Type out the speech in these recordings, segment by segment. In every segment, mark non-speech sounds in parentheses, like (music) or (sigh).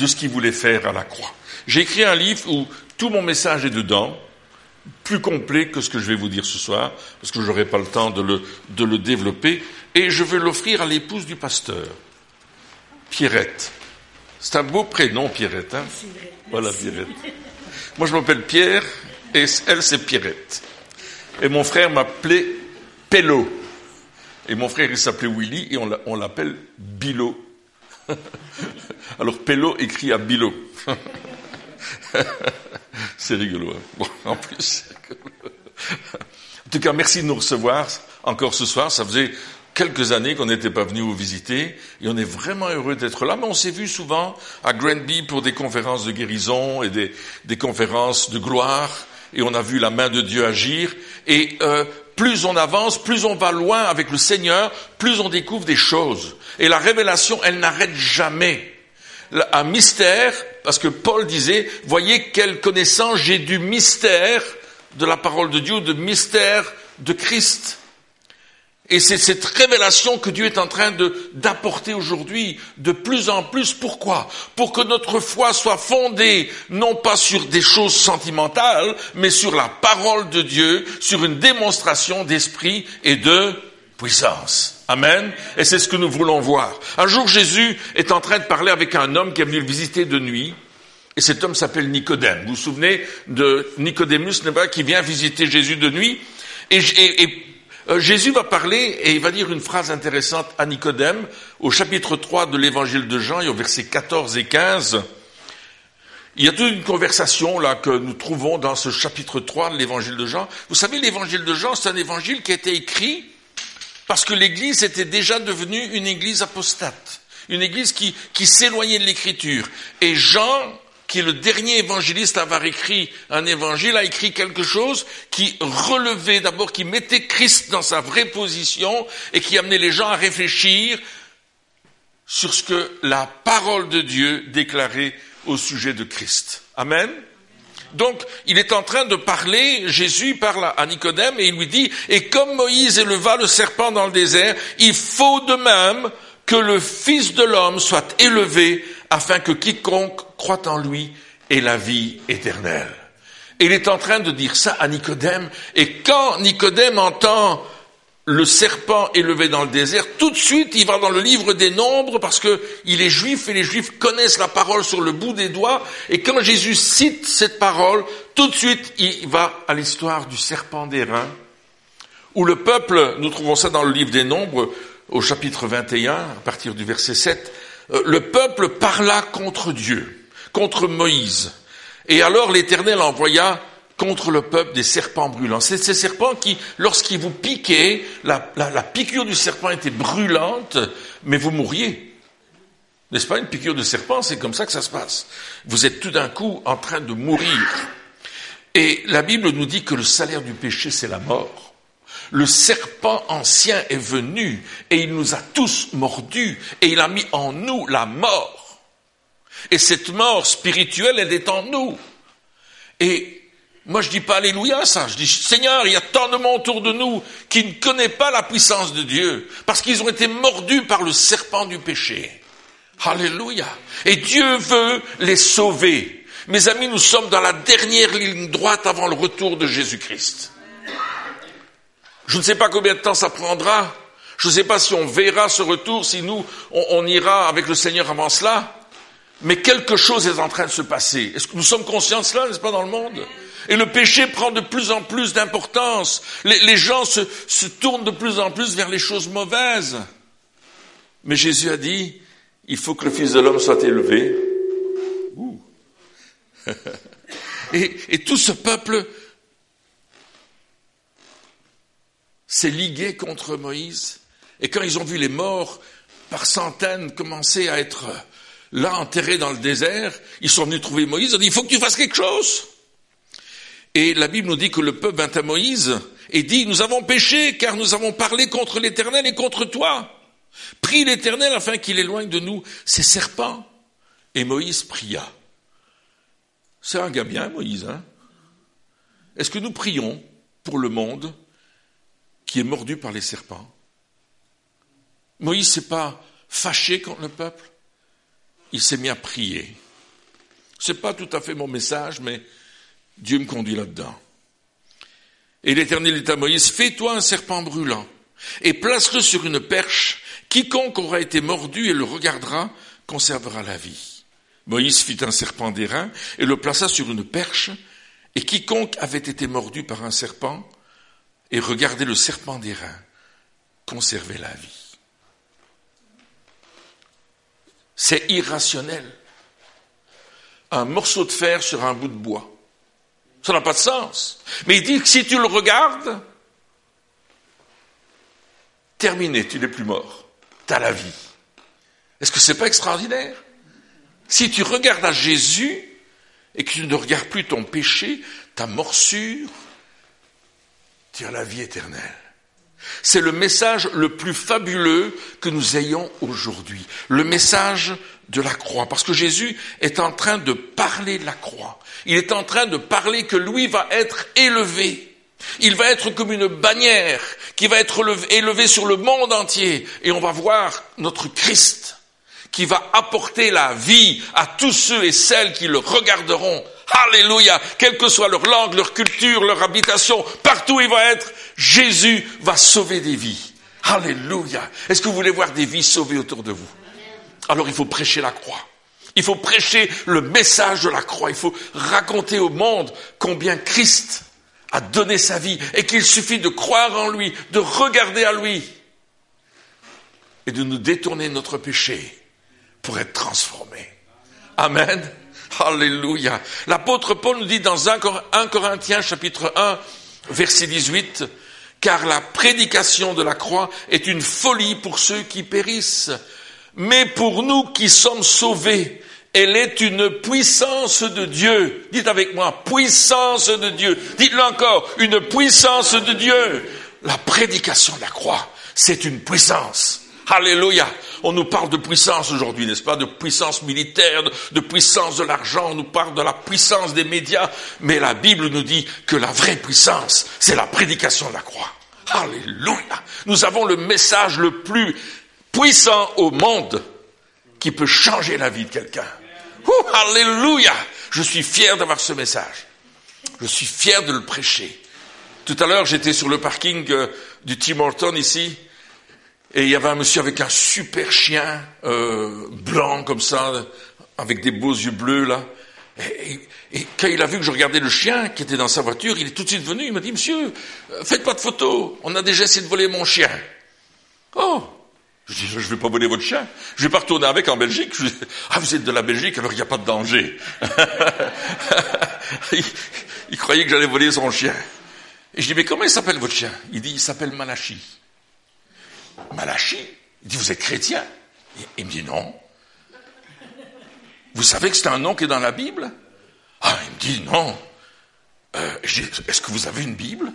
de ce qu'il voulait faire à la croix. J'ai écrit un livre où tout mon message est dedans, plus complet que ce que je vais vous dire ce soir, parce que je n'aurai pas le temps de le, de le développer, et je vais l'offrir à l'épouse du pasteur, Pierrette. C'est un beau prénom, Pierrette. Hein voilà, Pierrette. Moi, je m'appelle Pierre, et elle, c'est Pierrette. Et mon frère m'appelait Pello. Et mon frère, il s'appelait Willy, et on l'appelle Bilo. (laughs) Alors Pello écrit à Bilo. (laughs) c'est rigolo. Hein. Bon, en plus. en tout cas, merci de nous recevoir encore ce soir. Ça faisait quelques années qu'on n'était pas venu vous visiter et on est vraiment heureux d'être là. Mais on s'est vu souvent à Granby pour des conférences de guérison et des, des, conférences de gloire et on a vu la main de Dieu agir. Et euh, plus on avance, plus on va loin avec le Seigneur, plus on découvre des choses. Et la révélation, elle n'arrête jamais. Un mystère, parce que Paul disait, voyez quelle connaissance j'ai du mystère de la parole de Dieu, de mystère de Christ. Et c'est cette révélation que Dieu est en train d'apporter aujourd'hui de plus en plus. Pourquoi? Pour que notre foi soit fondée non pas sur des choses sentimentales, mais sur la parole de Dieu, sur une démonstration d'esprit et de puissance. Amen. Et c'est ce que nous voulons voir. Un jour, Jésus est en train de parler avec un homme qui est venu le visiter de nuit. Et cet homme s'appelle Nicodème. Vous vous souvenez de Nicodémus, qui vient visiter Jésus de nuit? Et, et euh, Jésus va parler et il va dire une phrase intéressante à Nicodème au chapitre 3 de l'évangile de Jean et au verset 14 et 15. Il y a toute une conversation là que nous trouvons dans ce chapitre 3 de l'évangile de Jean. Vous savez, l'évangile de Jean, c'est un évangile qui a été écrit parce que l'église était déjà devenue une église apostate, une église qui, qui s'éloignait de l'écriture. Et Jean qui est le dernier évangéliste à avoir écrit un évangile, a écrit quelque chose qui relevait d'abord, qui mettait Christ dans sa vraie position et qui amenait les gens à réfléchir sur ce que la parole de Dieu déclarait au sujet de Christ. Amen. Donc, il est en train de parler, Jésus parle à Nicodème et il lui dit, et comme Moïse éleva le serpent dans le désert, il faut de même que le Fils de l'homme soit élevé afin que quiconque croit en lui ait la vie éternelle. Il est en train de dire ça à Nicodème, et quand Nicodème entend le serpent élevé dans le désert, tout de suite il va dans le livre des nombres parce que il est juif et les juifs connaissent la parole sur le bout des doigts, et quand Jésus cite cette parole, tout de suite il va à l'histoire du serpent d'airain, où le peuple, nous trouvons ça dans le livre des nombres, au chapitre 21, à partir du verset 7, euh, le peuple parla contre Dieu, contre Moïse. Et alors l'Éternel envoya contre le peuple des serpents brûlants. C'est ces serpents qui, lorsqu'ils vous piquaient, la, la, piqûre du serpent était brûlante, mais vous mourriez. N'est-ce pas? Une piqûre de serpent C'est comme ça que ça se passe. Vous êtes tout d'un coup en train de mourir. Et la Bible nous dit que le salaire du péché, c'est la mort. Le serpent ancien est venu et il nous a tous mordus et il a mis en nous la mort. Et cette mort spirituelle, elle est en nous. Et moi, je dis pas Alléluia ça. Je dis Seigneur, il y a tant de monde autour de nous qui ne connaissent pas la puissance de Dieu parce qu'ils ont été mordus par le serpent du péché. Alléluia. Et Dieu veut les sauver. Mes amis, nous sommes dans la dernière ligne droite avant le retour de Jésus-Christ. Je ne sais pas combien de temps ça prendra. Je ne sais pas si on verra ce retour, si nous, on, ira avec le Seigneur avant cela. Mais quelque chose est en train de se passer. Est-ce que nous sommes conscients de cela, n'est-ce pas, dans le monde? Et le péché prend de plus en plus d'importance. Les, gens se, tournent de plus en plus vers les choses mauvaises. Mais Jésus a dit, il faut que le Fils de l'homme soit élevé. (laughs) et, et tout ce peuple s'est ligué contre Moïse. Et quand ils ont vu les morts par centaines commencer à être là enterrés dans le désert, ils sont venus trouver Moïse, ils ont dit, il faut que tu fasses quelque chose. Et la Bible nous dit que le peuple vint à Moïse et dit, nous avons péché car nous avons parlé contre l'Éternel et contre toi. Prie l'Éternel afin qu'il éloigne de nous ces serpents. Et Moïse pria. C'est un gars bien, Moïse, hein Est-ce que nous prions pour le monde qui est mordu par les serpents. Moïse s'est pas fâché contre le peuple, il s'est mis à prier. C'est pas tout à fait mon message, mais Dieu me conduit là-dedans. Et l'Éternel dit à Moïse, fais-toi un serpent brûlant et place-le sur une perche. Quiconque aura été mordu et le regardera conservera la vie. Moïse fit un serpent d'airain et le plaça sur une perche, et quiconque avait été mordu par un serpent et regardait le serpent d'airain conservait la vie. C'est irrationnel. Un morceau de fer sur un bout de bois. Ça n'a pas de sens. Mais il dit que si tu le regardes, terminé, tu n'es plus mort. Tu as la vie. Est-ce que c'est pas extraordinaire? Si tu regardes à Jésus et que tu ne regardes plus ton péché, ta morsure, la vie éternelle. C'est le message le plus fabuleux que nous ayons aujourd'hui. Le message de la croix. Parce que Jésus est en train de parler de la croix. Il est en train de parler que lui va être élevé. Il va être comme une bannière qui va être élevée sur le monde entier. Et on va voir notre Christ qui va apporter la vie à tous ceux et celles qui le regarderont. Alléluia, quelle que soit leur langue, leur culture, leur habitation, partout il va être, Jésus va sauver des vies. Alléluia. Est-ce que vous voulez voir des vies sauvées autour de vous? Alors il faut prêcher la croix. Il faut prêcher le message de la croix. Il faut raconter au monde combien Christ a donné sa vie et qu'il suffit de croire en lui, de regarder à lui et de nous détourner de notre péché pour être transformé. Amen. Alléluia. L'apôtre Paul nous dit dans 1 Corinthiens chapitre 1 verset 18, car la prédication de la croix est une folie pour ceux qui périssent, mais pour nous qui sommes sauvés, elle est une puissance de Dieu. Dites avec moi, puissance de Dieu. Dites-le encore, une puissance de Dieu. La prédication de la croix, c'est une puissance. Alléluia. On nous parle de puissance aujourd'hui, n'est-ce pas De puissance militaire, de, puissance de l'argent, on nous parle de la puissance des médias, mais la Bible nous dit que la vraie puissance, c'est la prédication de la croix. Alléluia. Nous avons le message le plus puissant au monde qui peut changer la vie de quelqu'un. Alléluia. Je suis fier d'avoir ce message. Je suis fier de le prêcher. Tout à l'heure, j'étais sur le parking euh, du Tim Horton ici, et il y avait un monsieur avec un super chien euh, blanc comme ça, avec des beaux yeux bleus là. Et, quand il a vu que je regardais le chien qui était dans sa voiture, il est tout de suite venu, il m'a dit, monsieur, euh, faites pas de photos, on a déjà essayé de voler mon chien. Oh Je dis, je vais pas voler votre chien, je vais pas retourner avec en Belgique. ah, vous êtes de la Belgique, alors il n'y a pas de danger. (laughs) il, il croyait que j'allais voler son chien. Et je dis, mais comment il s'appelle votre chien? Il dit, il s'appelle Malachi. Malachi. Il dit, vous êtes chrétien Il me dit, non. Vous savez que c'est un nom qui est dans la Bible? Ah, il me dit, non. Euh, est-ce que vous avez une Bible?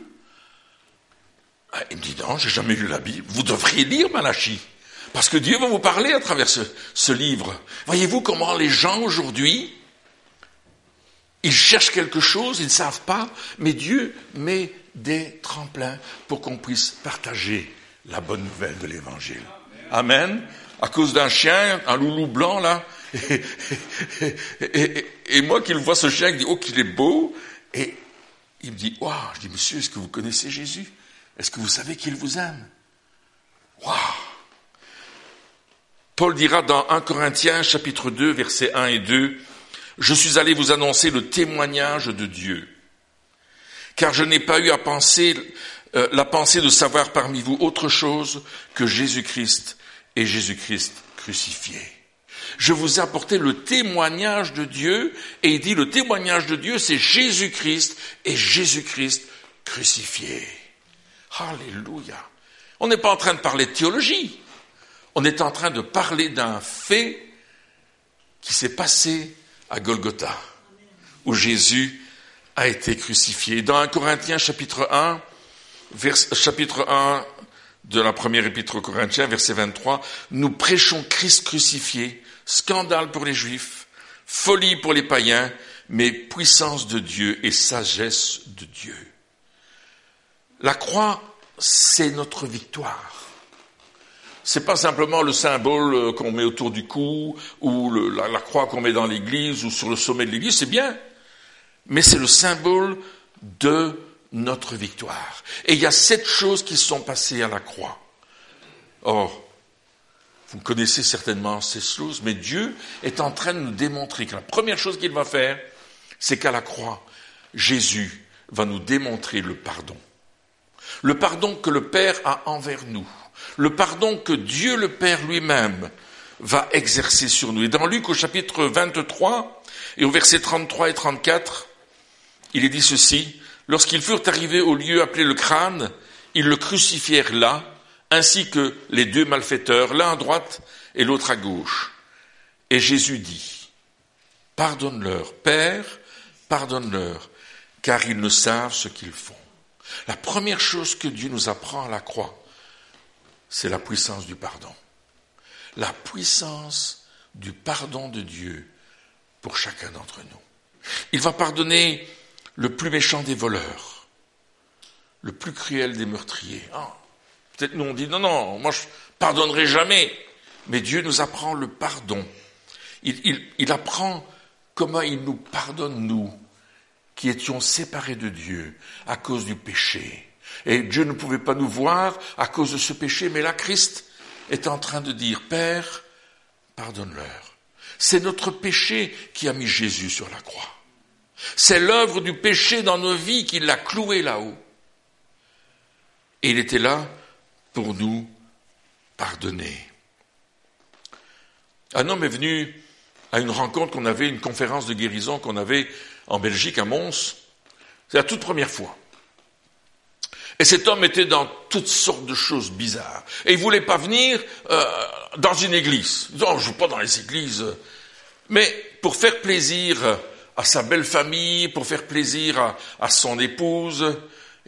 Ah, Il me dit, non, j'ai jamais lu la Bible. Vous devriez lire Malachi. Parce que Dieu va vous parler à travers ce, ce livre. Voyez-vous comment les gens aujourd'hui, ils cherchent quelque chose, ils ne savent pas, mais Dieu met des tremplins pour qu'on puisse partager la bonne nouvelle de l'évangile. Amen. À cause d'un chien, un loulou blanc là. (laughs) Et, moi qui le vois ce chien, il dit, oh qu'il est beau. Et il me dit, waouh, je dis, monsieur, est-ce que vous connaissez Jésus? Est-ce que vous savez qu'il vous aime? Waouh Paul dira dans 1 Corinthiens chapitre 2 versets 1 et 2, Je suis allé vous annoncer le témoignage de Dieu, car je n'ai pas eu à penser euh, la pensée de savoir parmi vous autre chose que Jésus-Christ et Jésus-Christ crucifié. Je vous ai apporté le témoignage de Dieu, et il dit le témoignage de Dieu, c'est Jésus-Christ et Jésus-Christ crucifié. Alléluia. On n'est pas en train de parler de théologie, on est en train de parler d'un fait qui s'est passé à Golgotha, où Jésus a été crucifié. Dans 1 Corinthiens chapitre 1, chapitre 1 de la première épître aux Corinthiens, verset 23, nous prêchons Christ crucifié, scandale pour les Juifs, folie pour les païens, mais puissance de Dieu et sagesse de Dieu. La croix, c'est notre victoire. c'est pas simplement le symbole qu'on met autour du cou ou la, la croix qu'on met dans l'église ou sur le sommet de l'église, c'est bien. Mais c'est le symbole de notre victoire. Et il y a sept choses qui sont passées à la croix. Or, vous connaissez certainement ces choses, mais Dieu est en train de nous démontrer que la première chose qu'il va faire, c'est qu'à la croix, Jésus va nous démontrer le pardon. Le pardon que le Père a envers nous. Le pardon que Dieu le Père lui-même va exercer sur nous. Et dans Luc au chapitre 23 et au verset 33 et 34, il est dit ceci, lorsqu'ils furent arrivés au lieu appelé le crâne, ils le crucifièrent là, ainsi que les deux malfaiteurs, l'un à droite et l'autre à gauche. Et Jésus dit, Pardonne-leur, Père, pardonne-leur, car ils ne savent ce qu'ils font. La première chose que Dieu nous apprend à la croix, c'est la puissance du pardon. La puissance du pardon de Dieu pour chacun d'entre nous. Il va pardonner le plus méchant des voleurs, le plus cruel des meurtriers. Ah, peut-être nous on dit non, non, moi je pardonnerai jamais. Mais Dieu nous apprend le pardon. Il, il apprend comment il nous pardonne, nous, qui étions séparés de Dieu à cause du péché. Et Dieu ne pouvait pas nous voir à cause de ce péché, mais là, Christ est en train de dire, Père, pardonne-leur. C'est notre péché qui a mis Jésus sur la croix. C'est l'œuvre du péché dans nos vies qui l'a cloué là-haut. Et il était là pour nous pardonner. Un homme est venu à une rencontre qu'on avait, une conférence de guérison qu'on avait en Belgique, à Mons. C'est la toute première fois. Et cet homme était dans toutes sortes de choses bizarres. Et il voulait pas venir euh, dans une église. Il disait, oh, je ne joue pas dans les églises. Mais pour faire plaisir à sa belle famille, pour faire plaisir à, son épouse,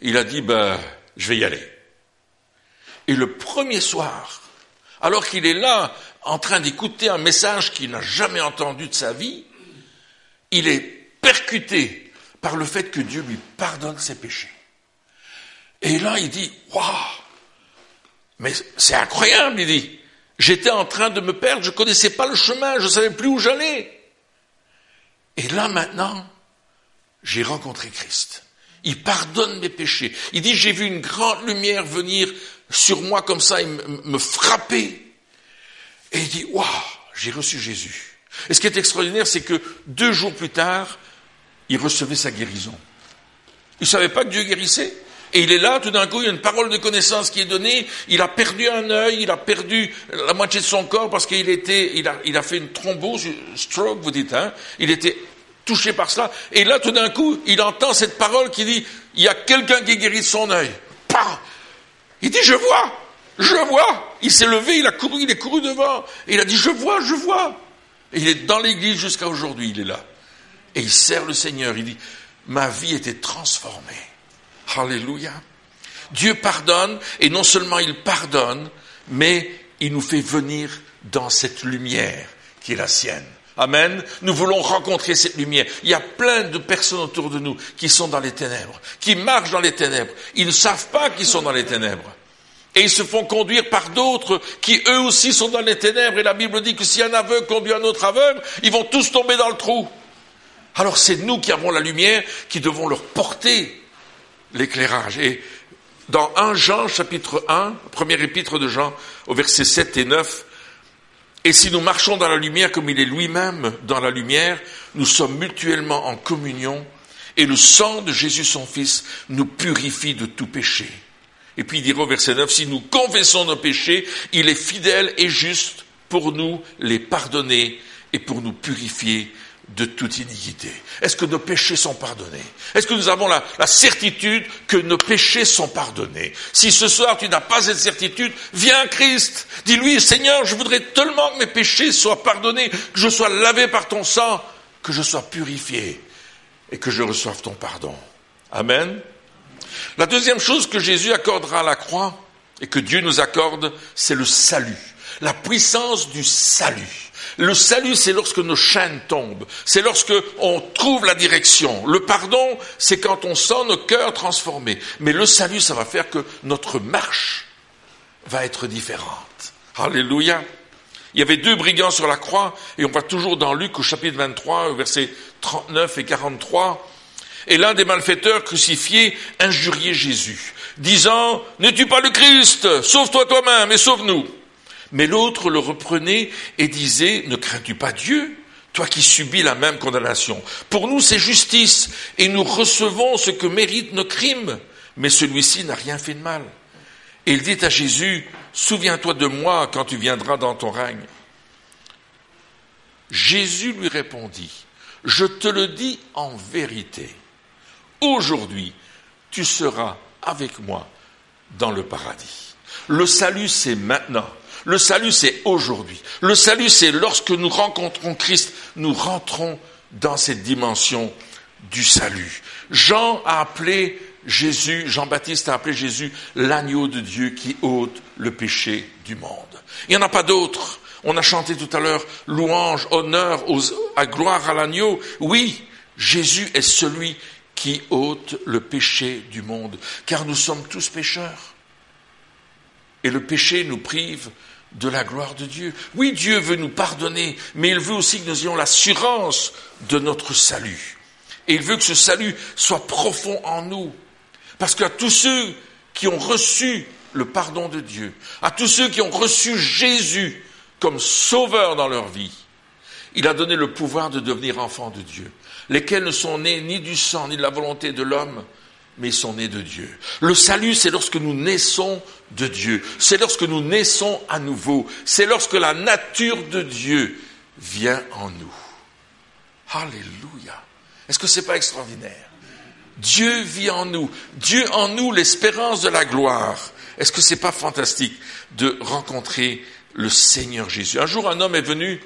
il a dit, ben, je vais y aller. Et le premier soir, alors qu'il est là, en train d'écouter un message qu'il n'a jamais entendu de sa vie, il est percuté par le fait que Dieu lui pardonne ses péchés. Et là, il dit, waouh, mais c'est incroyable, il dit. J'étais en train de me perdre, je connaissais pas le chemin, je savais plus où j'allais. Et là maintenant, j'ai rencontré Christ. Il pardonne mes péchés. Il dit, j'ai vu une grande lumière venir sur moi comme ça et me frapper. Et il dit, waouh, j'ai reçu Jésus. Et ce qui est extraordinaire, c'est que deux jours plus tard, il recevait sa guérison. Il ne savait pas que Dieu guérissait. Et il est là, tout d'un coup, il y a une parole de connaissance qui est donnée. Il a perdu un œil, il a perdu la moitié de son corps parce qu'il était, il a, il a fait une thrombose, stroke, vous dites, hein. Il était touché par cela. Et là, tout d'un coup, il entend cette parole qui dit, il y a quelqu'un qui guérit son œil. Pah il dit, je vois, je vois. Il s'est levé, il a couru, il est couru devant. Et il a dit, je vois, je vois. Et il est dans l'église jusqu'à aujourd'hui, il est là. Et il sert le Seigneur. Il dit, ma vie était transformée. Alléluia. Dieu pardonne, et non seulement il pardonne, mais il nous fait venir dans cette lumière qui est la sienne. Amen. Nous voulons rencontrer cette lumière. Il y a plein de personnes autour de nous qui sont dans les ténèbres, qui marchent dans les ténèbres. Ils ne savent pas qu'ils sont dans les ténèbres. Et ils se font conduire par d'autres qui eux aussi sont dans les ténèbres. Et la Bible dit que si un aveugle conduit un autre aveugle, ils vont tous tomber dans le trou. Alors c'est nous qui avons la lumière qui devons leur porter l'éclairage. Et dans 1 Jean chapitre 1, premier épître de Jean, au verset 7 et 9, et si nous marchons dans la lumière comme il est lui-même dans la lumière, nous sommes mutuellement en communion et le sang de Jésus son Fils nous purifie de tout péché. Et puis il dira au verset 9, si nous confessons nos péchés, il est fidèle et juste pour nous les pardonner et pour nous purifier de toute iniquité. Est-ce que nos péchés sont pardonnés? Est-ce que nous avons la, certitude que nos péchés sont pardonnés? Si ce soir tu n'as pas cette certitude, viens à Christ. Dis-lui, Seigneur, je voudrais tellement que mes péchés soient pardonnés, que je sois lavé par ton sang, que je sois purifié et que je reçoive ton pardon. Amen. La deuxième chose que Jésus accordera à la croix et que Dieu nous accorde, c'est le salut, la puissance du salut. Le salut, c'est lorsque nos chaînes tombent, c'est lorsque on trouve la direction. Le pardon, c'est quand on sent nos cœurs transformés. Mais le salut, ça va faire que notre marche va être différente. Alléluia. Il y avait deux brigands sur la croix, et on va toujours dans Luc au chapitre 23, versets 39 et 43. Et l'un des malfaiteurs crucifiés injuriait Jésus, disant, N'es-tu pas le Christ Sauve-toi toi-même et sauve-nous. Mais l'autre le reprenait et disait, Ne crains-tu pas Dieu toi qui subis la même condamnation? Pour nous, c'est justice, et nous recevons ce que méritent nos crimes, mais celui-ci n'a rien fait de mal. Et il dit à Jésus, Souviens-toi de moi quand tu viendras dans ton règne. Jésus lui répondit, Je te le dis en vérité, aujourd'hui tu seras avec moi dans le paradis. Le salut, c'est maintenant. Le salut, c'est aujourd'hui. Le salut, c'est lorsque nous rencontrons Christ, nous rentrons dans cette dimension du salut. Jean a appelé Jésus, Jean-Baptiste a appelé Jésus l'agneau de Dieu qui ôte le péché du monde. Il n'y en a pas d'autre. On a chanté tout à l'heure louange, honneur, à gloire à l'agneau. Oui, Jésus est celui qui ôte le péché du monde, car nous sommes tous pécheurs. Et le péché nous prive de la gloire de Dieu. Oui, Dieu veut nous pardonner, mais il veut aussi que nous ayons l'assurance de notre salut. Et il veut que ce salut soit profond en nous. Parce qu'à tous ceux qui ont reçu le pardon de Dieu, à tous ceux qui ont reçu Jésus comme sauveur dans leur vie, il a donné le pouvoir de devenir enfants de Dieu, lesquels ne sont nés ni du sang ni de la volonté de l'homme, mais ils sont nés de Dieu. Le salut, c'est lorsque nous naissons de Dieu. C'est lorsque nous naissons à nouveau. C'est lorsque la nature de Dieu vient en nous. Alléluia. Est-ce que c'est pas extraordinaire? Dieu vit en nous. Dieu en nous, l'espérance de la gloire. Est-ce que c'est pas fantastique de rencontrer le Seigneur Jésus? Un jour, un homme est venu.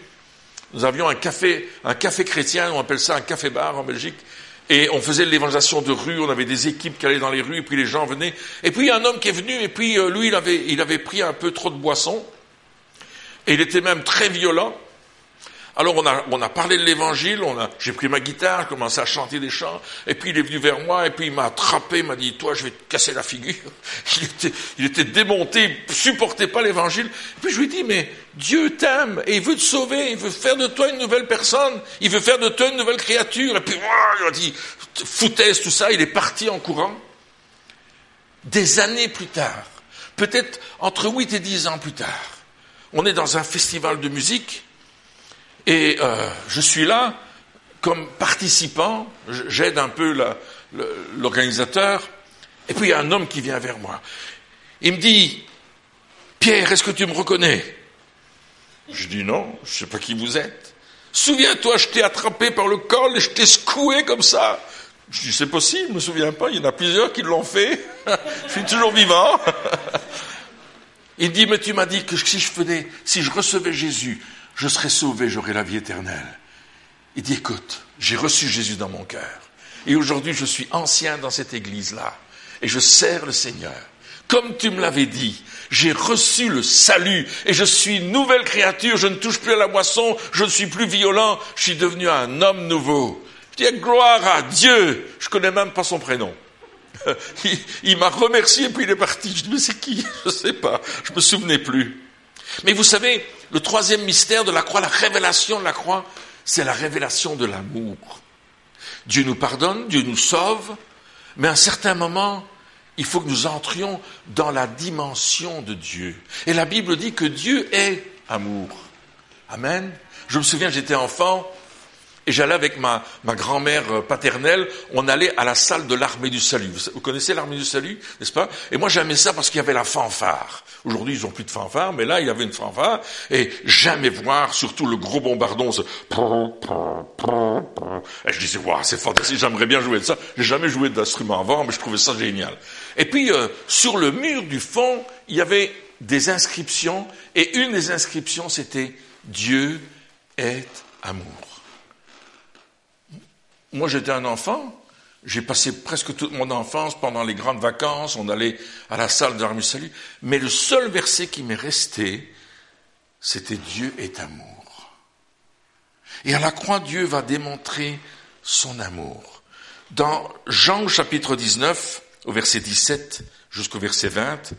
Nous avions un café, un café chrétien, on appelle ça un café bar en Belgique. Et on faisait l'évangélisation de rue, on avait des équipes qui allaient dans les rues, et puis les gens venaient. Et puis il y a un homme qui est venu, et puis euh, lui, il avait, il avait pris un peu trop de boisson, et il était même très violent. Alors on a, on a parlé de l'évangile, j'ai pris ma guitare, commencé à chanter des chants, et puis il est venu vers moi, et puis il m'a attrapé, il m'a dit, toi je vais te casser la figure. (laughs) Il était, démonté, il supportait pas l'évangile. Puis je lui ai dit, mais Dieu t'aime, et il veut te sauver, il veut faire de toi une nouvelle personne, il veut faire de toi une nouvelle créature. Et puis il a dit, foutaise, tout ça, il est parti en courant. Des années plus tard, peut-être entre 8 et 10 ans plus tard, on est dans un festival de musique, et euh, je suis là comme participant, j'aide un peu l'organisateur, et puis il y a un homme qui vient vers moi. Il me dit, Pierre, est-ce que tu me reconnais? Je dis non, je ne sais pas qui vous êtes. Souviens-toi, je t'ai attrapé par le col et je t'ai secoué comme ça. Je dis, c'est possible, je ne me souviens pas, il y en a plusieurs qui l'ont fait. (laughs) je suis toujours vivant. (laughs) il dit, mais tu m'as dit que si je faisais, si je recevais Jésus, je serai sauvé, j'aurai la vie éternelle. Il dit, écoute, j'ai reçu Jésus dans mon cœur. Et aujourd'hui, je suis ancien dans cette église-là. Et je sers le Seigneur. Comme tu me l'avais dit, j'ai reçu le salut et je suis nouvelle créature. Je ne touche plus à la moisson, je ne suis plus violent, je suis devenu un homme nouveau. Je dis gloire à Dieu. Je connais même pas son prénom. (laughs) Il, m'a remercié puis il est parti. Je dis mais c'est qui? Je ne sais pas. Je me souvenais plus. Mais vous savez, le troisième mystère de la croix, la révélation de la croix, c'est la révélation de l'amour. Dieu nous pardonne, Dieu nous sauve, mais à un certain moment, il faut que nous entrions dans la dimension de Dieu. Et la Bible dit que Dieu est amour. Amen. Je me souviens, j'étais enfant, et j'allais avec ma, grand-mère euh, paternelle, on allait à la salle de l'armée du salut. Vous, connaissez l'armée du salut, n'est-ce pas? Et moi j'aimais ça parce qu'il y avait la fanfare. Aujourd'hui ils n'ont plus de fanfare, mais là il y avait une fanfare. Et jamais voir, surtout le gros bombardon. (laughs) Et je disais, waouh, c'est fantastique, j'aimerais bien jouer de ça. J'ai jamais joué d'instrument avant, mais je trouvais ça génial. Et puis euh, sur le mur du fond, il y avait des inscriptions, et une des inscriptions c'était Dieu est amour. Moi, j'étais un enfant. J'ai passé presque toute mon enfance pendant les grandes vacances. On allait à la salle de salut. Mais le seul verset qui m'est resté, c'était Dieu est amour. Et à la croix, Dieu va démontrer son amour. Dans Jean chapitre 19, au verset 17 jusqu'au verset 20,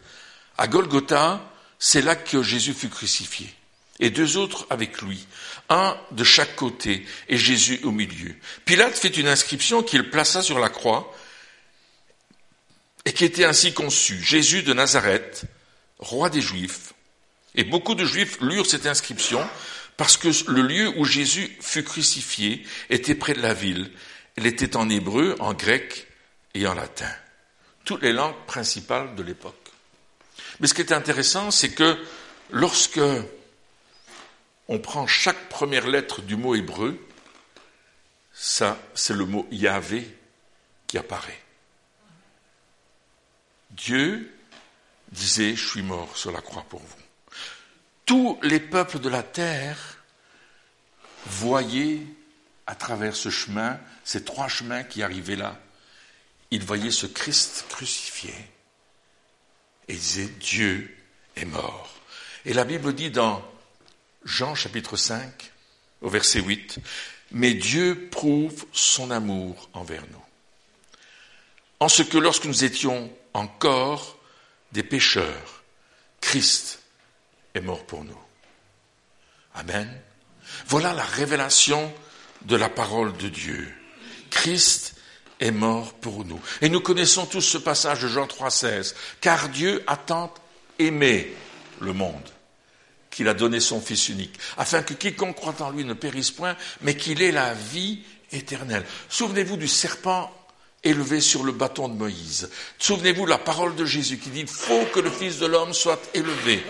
à Golgotha, c'est là que Jésus fut crucifié. Et deux autres avec lui, un de chaque côté et Jésus au milieu. Pilate fait une inscription qu'il plaça sur la croix et qui était ainsi conçue. Jésus de Nazareth, roi des Juifs. Et beaucoup de Juifs lurent cette inscription parce que le lieu où Jésus fut crucifié était près de la ville. Elle était en hébreu, en grec et en latin. Toutes les langues principales de l'époque. Mais ce qui est intéressant, c'est que lorsque on prend chaque première lettre du mot hébreu, ça, c'est le mot Yahvé qui apparaît. Dieu disait, je suis mort sur la croix pour vous. Tous les peuples de la terre voyaient à travers ce chemin, ces trois chemins qui arrivaient là, ils voyaient ce Christ crucifié et disaient, Dieu est mort. Et la Bible dit dans Jean chapitre 5, au verset 8, Mais Dieu prouve son amour envers nous. En ce que lorsque nous étions encore des pécheurs, Christ est mort pour nous. Amen. Voilà la révélation de la parole de Dieu. Christ est mort pour nous. Et nous connaissons tous ce passage de Jean 3,16. Car Dieu a tant aimé le monde qu'il a donné son Fils unique, afin que quiconque croit en lui ne périsse point, mais qu'il ait la vie éternelle. Souvenez-vous du serpent élevé sur le bâton de Moïse. Souvenez-vous de la parole de Jésus qui dit, faut que le Fils de l'homme soit élevé.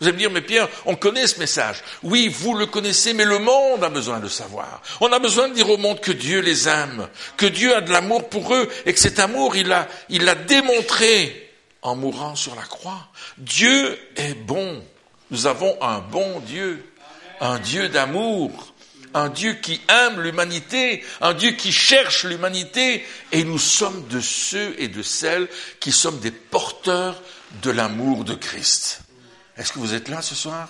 Vous allez me dire, mais Pierre, on connaît ce message. Oui, vous le connaissez, mais le monde a besoin de savoir. On a besoin de dire au monde que Dieu les aime, que Dieu a de l'amour pour eux, et que cet amour, il l'a démontré en mourant sur la croix. Dieu est bon. Nous avons un bon Dieu, un Dieu d'amour un Dieu qui aime l'humanité, un Dieu qui cherche l'humanité, et nous sommes de ceux et de celles qui sommes des porteurs de l'amour de Christ. Est-ce que vous êtes là ce soir?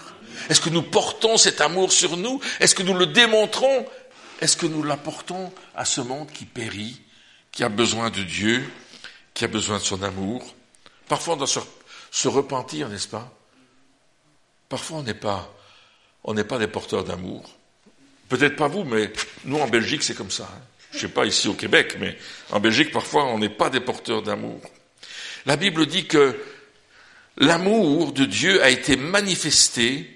Est-ce que nous portons cet amour sur nous? Est-ce que nous le démontrons? Est-ce que nous l'apportons à ce monde qui périt, qui a besoin de Dieu, qui a besoin de son amour? Parfois on doit se, repentir, n'est-ce pas? Parfois on n'est pas, on n'est pas des porteurs d'amour. Peut-être pas vous, mais nous en Belgique, c'est comme ça. Hein. Je sais pas ici au Québec, mais en Belgique, parfois, on n'est pas des porteurs d'amour. La Bible dit que l'amour de Dieu a été manifesté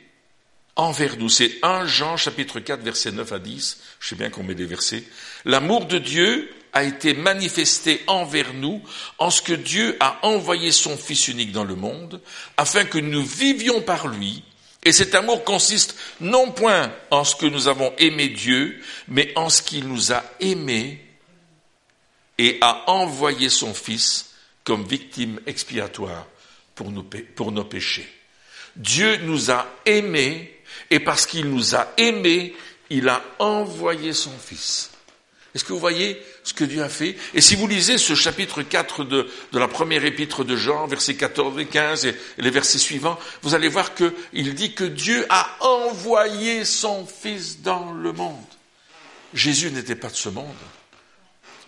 envers nous. C'est 1 Jean chapitre 4 versets 9 à 10. Je sais bien qu'on met des versets. L'amour de Dieu a été manifesté envers nous en ce que Dieu a envoyé son Fils unique dans le monde afin que nous vivions par lui et cet amour consiste non point en ce que nous avons aimé Dieu, mais en ce qu'il nous a aimés et a envoyé son Fils comme victime expiatoire pour, pour nos péchés. Dieu nous a aimés et parce qu'il nous a aimés, il a envoyé son Fils. Est-ce que vous voyez ce que Dieu a fait Et si vous lisez ce chapitre 4 de, la première épître de Jean, versets 14 et 15 et, les versets suivants, vous allez voir qu'il dit que Dieu a envoyé son Fils dans le monde. Jésus n'était pas de ce monde,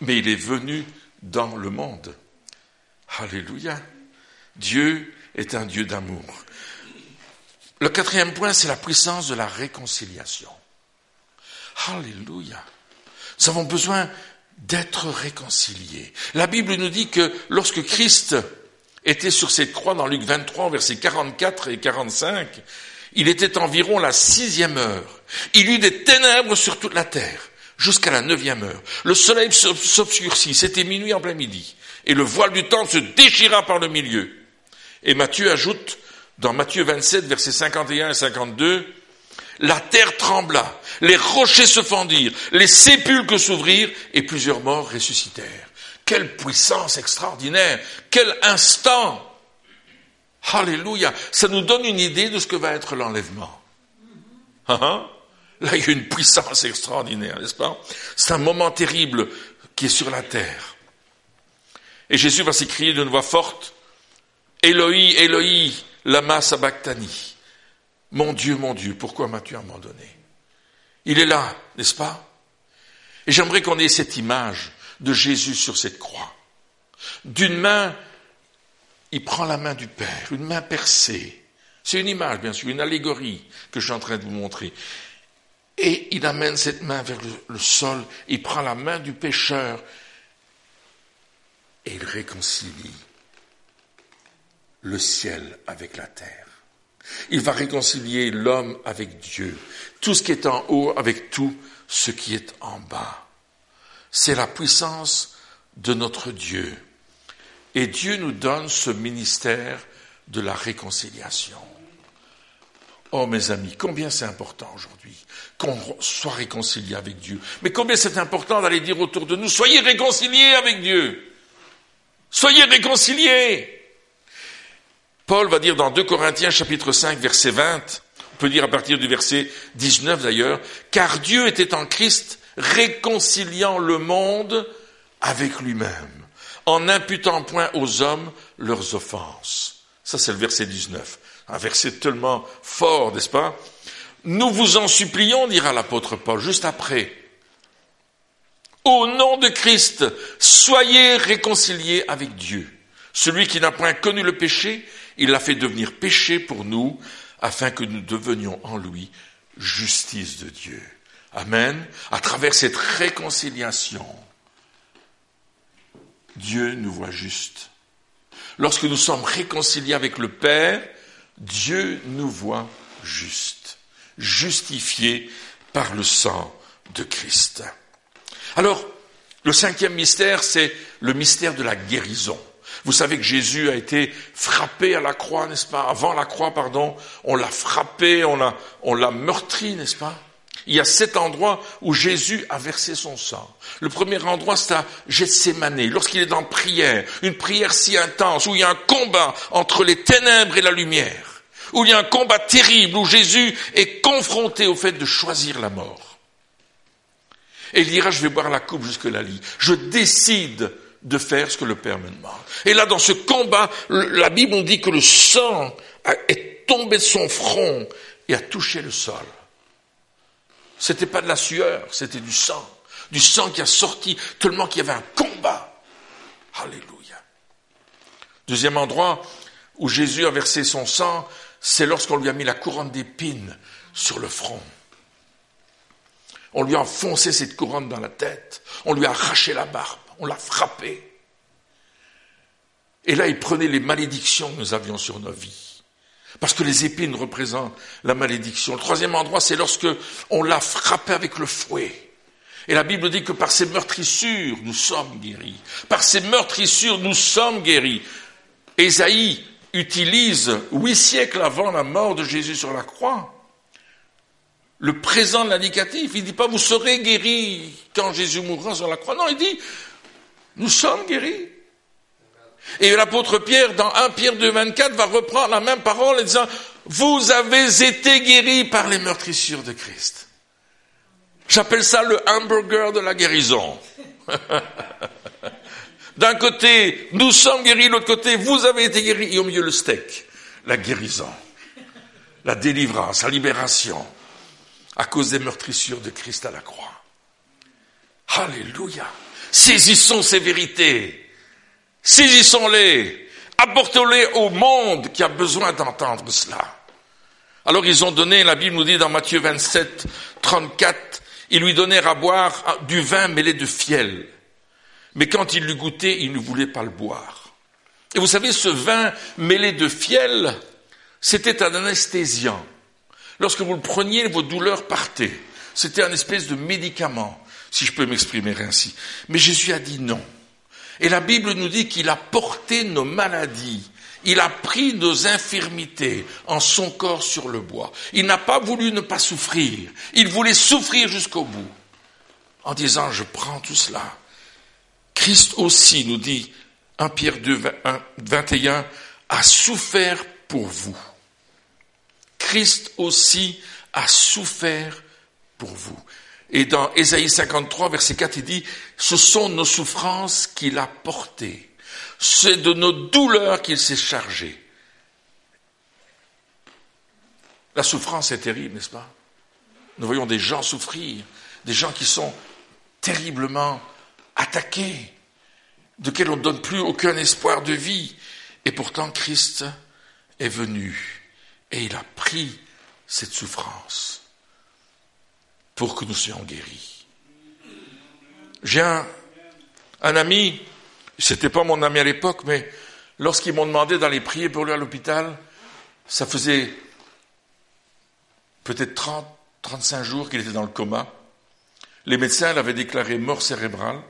mais il est venu dans le monde. Alléluia. Dieu est un Dieu d'amour. Le quatrième point, c'est la puissance de la réconciliation. Alléluia. Nous avons besoin d'être réconciliés. La Bible nous dit que lorsque Christ était sur cette croix dans Luc 23, versets 44 et 45, il était environ la sixième heure. Il eut des ténèbres sur toute la terre, jusqu'à la neuvième heure. Le soleil s'obscurcit, c'était minuit en plein midi, et le voile du temps se déchira par le milieu. Et Matthieu ajoute, dans Matthieu 27, versets 51 et 52, la terre trembla, les rochers se fendirent, les sépulcres s'ouvrirent et plusieurs morts ressuscitèrent. Quelle puissance extraordinaire, quel instant. Alléluia, ça nous donne une idée de ce que va être l'enlèvement. Hein, hein? Là, il y a une puissance extraordinaire, n'est-ce pas? C'est un moment terrible qui est sur la terre. Et Jésus va s'écrier d'une voix forte, Eloi, Eloi, lama sabachthani. Mon Dieu, mon Dieu, pourquoi m'as-tu abandonné? Il est là, n'est-ce pas? Et j'aimerais qu'on ait cette image de Jésus sur cette croix. D'une main, il prend la main du Père, une main percée, C'est une image, bien sûr, une allégorie que je suis en train de vous montrer. Et il amène cette main vers le, sol, il prend la main du pécheur et il réconcilie le ciel avec la terre. Il va réconcilier l'homme avec Dieu, tout ce qui est en haut avec tout ce qui est en bas. C'est la puissance de notre Dieu. Et Dieu nous donne ce ministère de la réconciliation. Oh mes amis, combien c'est important aujourd'hui qu'on soit réconcilié avec Dieu. Mais combien c'est important d'aller dire autour de nous, soyez réconciliés avec Dieu. Soyez réconciliés. Paul va dire dans 2 Corinthiens chapitre 5 verset 20, on peut dire à partir du verset 19 d'ailleurs, car Dieu était en Christ réconciliant le monde avec lui-même, en n'imputant point aux hommes leurs offenses. Ça c'est le verset 19 un verset tellement fort, n'est-ce pas Nous vous en supplions, dira l'apôtre Paul, juste après. Au nom de Christ, soyez réconciliés avec Dieu. Celui qui n'a point connu le péché, il l'a fait devenir péché pour nous, afin que nous devenions en lui justice de Dieu. Amen. À travers cette réconciliation, Dieu nous voit juste. Lorsque nous sommes réconciliés avec le Père, Dieu nous voit juste, justifiés par le sang de Christ. Alors, le cinquième mystère, c'est le mystère de la guérison. Vous savez que Jésus a été frappé à la croix, n'est-ce pas? Avant la croix, pardon, on l'a frappé, on l'a, on l'a meurtri, n'est-ce pas? Il y a sept endroits où Jésus a versé son sang. Le premier endroit, c'est à Gethsemane, lorsqu'il est dans prière, une prière si intense, où il y a un combat entre les ténèbres et la lumière, où il y a un combat terrible, où Jésus est confronté au fait de choisir la mort. Et il dira, je vais boire la coupe jusque la lit. Je décide de faire ce que le Père me demande. Et là, dans ce combat, la Bible nous dit que le sang est tombé de son front et a touché le sol. C'était pas de la sueur, c'était du sang. Du sang qui a sorti tellement qu'il y avait un combat. Alléluia. Deuxième endroit où Jésus a versé son sang, c'est lorsqu'on lui a mis la couronne d'épines sur le front. On lui a enfoncé cette couronne dans la tête, on lui a arraché la barbe, on l'a frappé. Et là, il prenait les malédictions que nous avions sur nos vies. Parce que les épines représentent la malédiction. Le troisième endroit, c'est lorsque on l'a frappé avec le fouet. Et la Bible dit que par ces meurtrissures, nous sommes guéris. Par ces meurtrissures, nous sommes guéris. Ésaïe utilise, huit siècles avant la mort de Jésus sur la croix, le présent de l'indicatif. Il ne dit pas vous serez guéris quand Jésus mourra sur la croix. Non, il dit nous sommes guéris. Et l'apôtre Pierre, dans 1 Pierre 2, 24, va reprendre la même parole en disant, vous avez été guéris par les meurtrissures de Christ. J'appelle ça le hamburger de la guérison. (laughs) D'un côté, nous sommes guéris, de l'autre côté, vous avez été guéris, et au milieu le steak, la guérison, la délivrance, la libération, à cause des meurtrissures de Christ à la croix. Alléluia. Saisissons ces vérités. Saisissons-les, apportons-les au monde qui a besoin d'entendre cela. Alors ils ont donné, la Bible nous dit dans Matthieu 27, 34, ils lui donnèrent à boire du vin mêlé de fiel. Mais quand il l'eut goûté, il ne voulait pas le boire. Et vous savez, ce vin mêlé de fiel, c'était un anesthésiant. Lorsque vous le preniez, vos douleurs partaient. C'était un espèce de médicament, si je peux m'exprimer ainsi. Mais Jésus a dit non. Et la Bible nous dit qu'il a porté nos maladies. Il a pris nos infirmités en son corps sur le bois. Il n'a pas voulu ne pas souffrir. Il voulait souffrir jusqu'au bout. En disant, je prends tout cela. Christ aussi, nous dit 1 Pierre 2, 21, a souffert pour vous. Christ aussi a souffert pour vous. Et dans Ésaïe 53, verset 4, il dit, ce sont nos souffrances qu'il a portées. C'est de nos douleurs qu'il s'est chargé. La souffrance est terrible, n'est-ce pas? Nous voyons des gens souffrir, des gens qui sont terriblement attaqués, de on ne donne plus aucun espoir de vie. Et pourtant, Christ est venu Et il a pris cette souffrance pour que nous soyons guéris. J'ai un, un ami, c'était pas mon ami à l'époque, mais lorsqu'ils m'ont demandé d'aller prier pour lui à l'hôpital, ça faisait peut-être 30, 35 jours qu'il était dans le coma. Les médecins l'avaient déclaré mort cérébrale.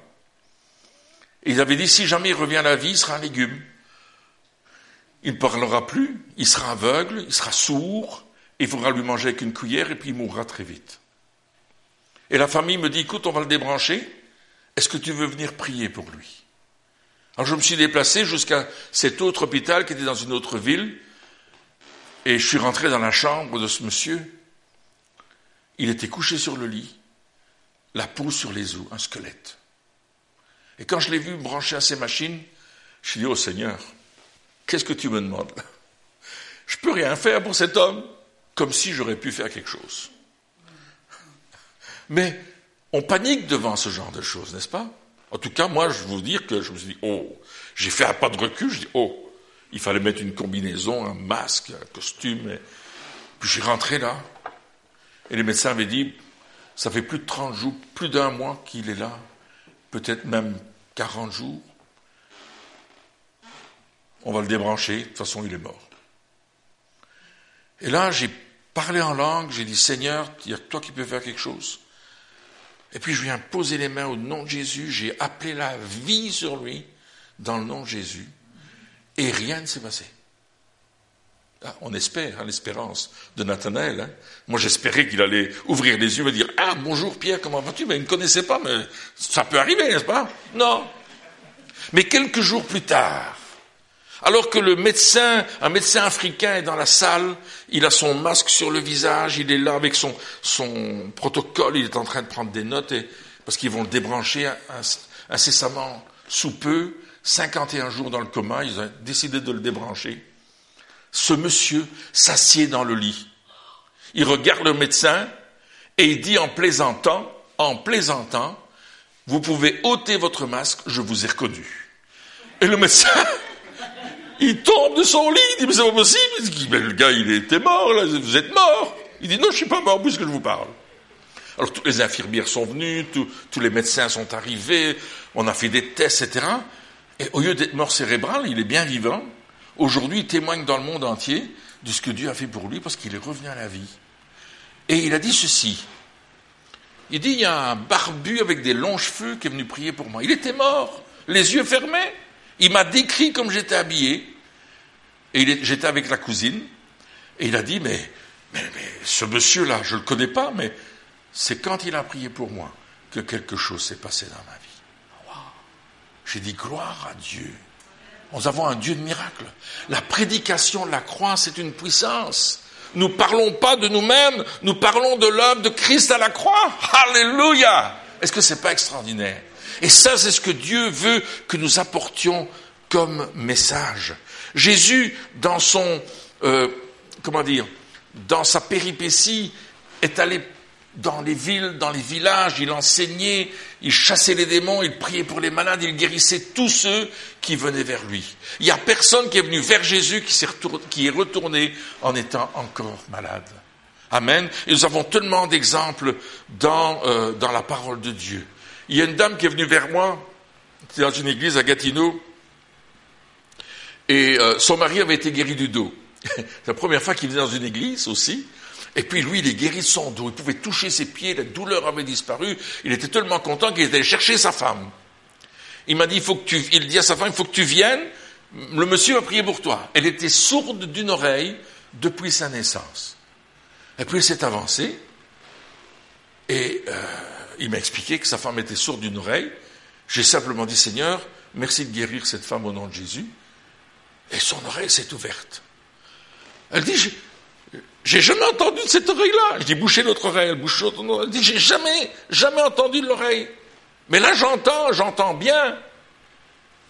Et ils avaient dit, si jamais il revient à la vie, il sera un légume. Il ne parlera plus, il sera aveugle, il sera sourd, il faudra lui manger avec une cuillère et puis il mourra très vite. Et la famille me dit, écoute, on va le débrancher, est-ce que tu veux venir prier pour lui? Alors je me suis déplacé jusqu'à cet autre hôpital qui était dans une autre ville, et je suis rentré dans la chambre de ce monsieur. Il était couché sur le lit, la peau sur les os, un squelette. Et quand je l'ai vu brancher à ses machines, je suis dit, oh Seigneur, qu'est-ce que tu me demandes? Je peux rien faire pour cet homme, comme si j'aurais pu faire quelque chose. Mais on panique devant ce genre de choses, n'est-ce pas? En tout cas, moi, je vous dire que je me suis dit, oh, j'ai fait un pas de recul, je dis, oh, il fallait mettre une combinaison, un masque, un costume. Et... Puis j'ai rentré là, et les médecins avaient dit, ça fait plus de 30 jours, plus d'un mois qu'il est là, peut-être même 40 jours. On va le débrancher, de toute façon il est mort. Et là, j'ai parlé en langue, j'ai dit, Seigneur, il y a toi qui peux faire quelque chose. Et puis je viens poser les mains au nom de Jésus, j'ai appelé la vie sur lui dans le nom de Jésus, et rien ne s'est passé. Ah, on espère, hein, l'espérance de Nathanaël. Hein. Moi, j'espérais qu'il allait ouvrir les yeux et dire Ah, bonjour Pierre, comment vas-tu? Mais il ne connaissait pas, mais ça peut arriver, n'est-ce pas? Non. Mais quelques jours plus tard, alors que le médecin, un médecin africain est dans la salle, il a son masque sur le visage, il est là avec son, son protocole, il est en train de prendre des notes, et, parce qu'ils vont le débrancher incessamment sous peu, 51 jours dans le coma, ils ont décidé de le débrancher. Ce monsieur s'assied dans le lit. Il regarde le médecin et il dit en plaisantant, en plaisantant, vous pouvez ôter votre masque, je vous ai reconnu. Et le médecin, il tombe de son lit, il dit, mais c'est pas possible. Il dit, mais le gars, il était mort, vous êtes mort. Il dit, non, je suis pas mort puisque je vous parle. Alors, toutes les infirmières sont venues, tous les médecins sont arrivés, on a fait des tests, etc. Et au lieu d'être mort cérébral, il est bien vivant. Aujourd'hui, il témoigne dans le monde entier de ce que Dieu a fait pour lui parce qu'il est revenu à la vie. Et il a dit ceci. Il dit, il y a un barbu avec des longs cheveux qui est venu prier pour moi. Il était mort, les yeux fermés. Il m'a décrit comme j'étais habillé. Et j'étais avec la cousine. Et il a dit, mais, mais, ce monsieur-là, je ne le connais pas, mais c'est quand il a prié pour moi que quelque chose s'est passé dans ma vie. J'ai dit, gloire à Dieu. Nous avons un Dieu de miracle. La prédication de la croix, c'est une puissance. Nous parlons pas de nous-mêmes, nous parlons de l'œuvre de Christ à la croix. Alléluia! Est-ce que c'est pas extraordinaire? Et ça, c'est ce que Dieu veut que nous apportions comme message. Jésus, dans son, euh, comment dire, dans sa péripétie, est allé dans les villes, dans les villages, il enseignait, il chassait les démons, il priait pour les malades, il guérissait tous ceux qui venaient vers lui. Il n'y a personne qui est venu vers Jésus qui, est retourné en étant encore malade. Amen. Et nous avons tellement d'exemples dans, euh, dans la parole de Dieu. Il y a une dame qui est venue vers moi, dans une église à Gatineau, et euh, son mari avait été guéri du dos. C'est (laughs) la première fois qu'il venait dans une église aussi. Et puis lui, il est guéri de son dos. Il pouvait toucher ses pieds, la douleur avait disparu. Il était tellement content qu'il était allé chercher sa femme. Il m'a dit, il faut que tu, il dit à sa femme, il faut que tu viennes. Le monsieur va prier pour toi. Elle était sourde d'une oreille depuis sa naissance. Et puis elle s'est avancée. Et euh, il m'a expliqué que sa femme était sourde d'une oreille. J'ai simplement dit, Seigneur, merci de guérir cette femme au nom de Jésus. Et son oreille s'est ouverte. Elle dit, j'ai jamais entendu de cette oreille-là. Je dis, bouchez l'autre oreille, elle bouche l'autre oreille. Elle dit, j'ai jamais, jamais entendu de l'oreille. Mais là, j'entends, j'entends bien.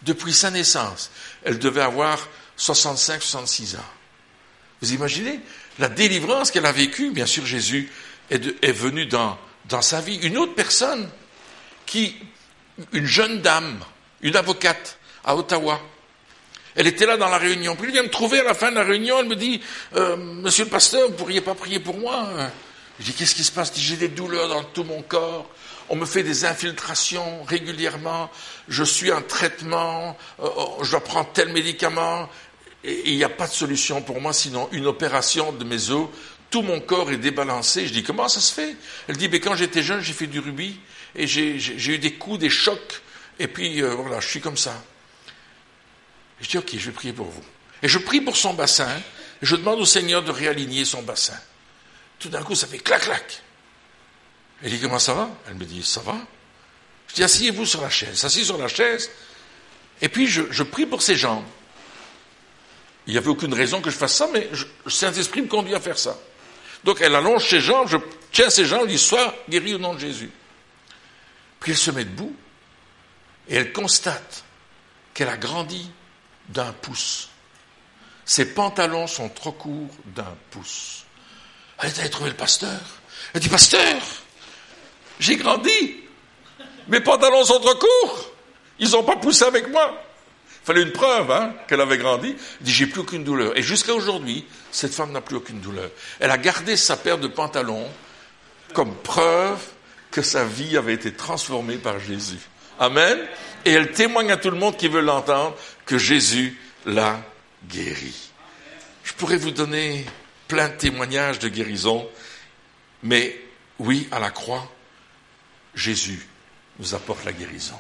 Depuis sa naissance, elle devait avoir 65, 66 ans. Vous imaginez la délivrance qu'elle a vécue Bien sûr, Jésus est, est venu dans, dans sa vie. Une autre personne qui, une jeune dame, une avocate à Ottawa, Elle était là dans la réunion. Puis elle vient me trouver à la fin de la réunion. Elle me dit, euh, Monsieur le pasteur, vous pourriez pas prier pour moi? Je dis, qu'est-ce qui se passe? J'ai des douleurs dans tout mon corps. On me fait des infiltrations régulièrement. Je suis en traitement. Euh, oh, je dois tel médicament. Il n'y a pas de solution pour moi, sinon une opération de mes os. Tout mon corps est débalancé. Je dis, comment ça se fait? Elle dit, mais quand j'étais jeune, j'ai fait du rubis. Et j'ai eu des coups, des chocs. Et puis, euh, voilà, je suis comme ça. Je dis, OK, je vais prier pour vous. Et je prie pour son bassin, et je demande au Seigneur de réaligner son bassin. Tout d'un coup, ça fait clac, clac. Elle dit, comment ça va? Elle me dit, ça va. Je dis, asseyez-vous sur la chaise. Asseyez sur la chaise. Et puis, je, prie pour ses jambes. Il n'y avait aucune raison que je fasse ça, mais le Saint-Esprit me conduit à faire ça. Donc, elle allonge ses jambes, je tiens ses jambes, je dis, sois guéri au nom de Jésus. Puis elle se met debout, et elle constate qu'elle a grandi d'un pouce. Ses pantalons sont trop courts d'un pouce. Elle est allée trouver le pasteur? Elle dit, pasteur, j'ai grandi. Mes pantalons sont trop courts. Ils n'ont pas poussé avec moi. Il fallait une preuve hein, qu'elle avait grandi. Dit, j'ai plus aucune douleur. Et jusqu'à aujourd'hui, cette femme n'a plus aucune douleur. Elle a gardé sa paire de pantalons comme preuve que sa vie avait été transformée par Jésus. Amen. Et elle témoigne à tout le monde qui veut l'entendre que Jésus l'a guéri. Je pourrais vous donner plein de témoignages de guérison, mais oui, à la croix, Jésus nous apporte la guérison.